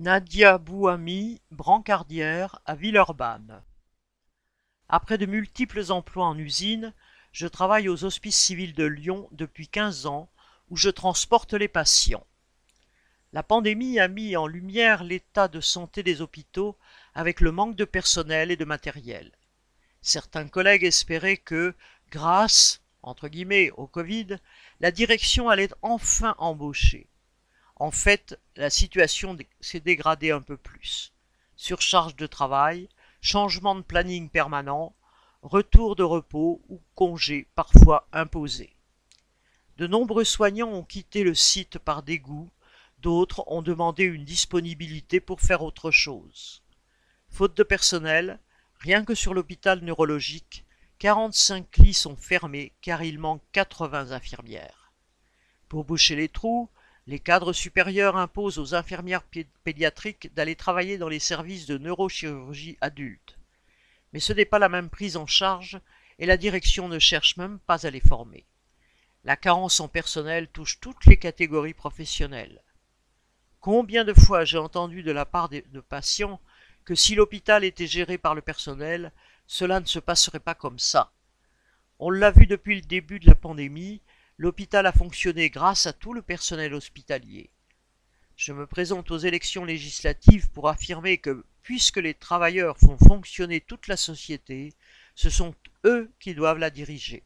Nadia Bouhami, brancardière à Villeurbanne. Après de multiples emplois en usine, je travaille aux Hospices civils de Lyon depuis 15 ans où je transporte les patients. La pandémie a mis en lumière l'état de santé des hôpitaux avec le manque de personnel et de matériel. Certains collègues espéraient que, grâce, entre guillemets, au Covid, la direction allait enfin embaucher. En fait, la situation s'est dégradée un peu plus. Surcharge de travail, changement de planning permanent, retour de repos ou congés parfois imposés. De nombreux soignants ont quitté le site par dégoût, d'autres ont demandé une disponibilité pour faire autre chose. Faute de personnel, rien que sur l'hôpital neurologique, 45 lits sont fermés car il manque 80 infirmières. Pour boucher les trous, les cadres supérieurs imposent aux infirmières pédiatriques d'aller travailler dans les services de neurochirurgie adulte. Mais ce n'est pas la même prise en charge et la direction ne cherche même pas à les former. La carence en personnel touche toutes les catégories professionnelles. Combien de fois j'ai entendu de la part de patients que si l'hôpital était géré par le personnel, cela ne se passerait pas comme ça. On l'a vu depuis le début de la pandémie, l'hôpital a fonctionné grâce à tout le personnel hospitalier. Je me présente aux élections législatives pour affirmer que, puisque les travailleurs font fonctionner toute la société, ce sont eux qui doivent la diriger.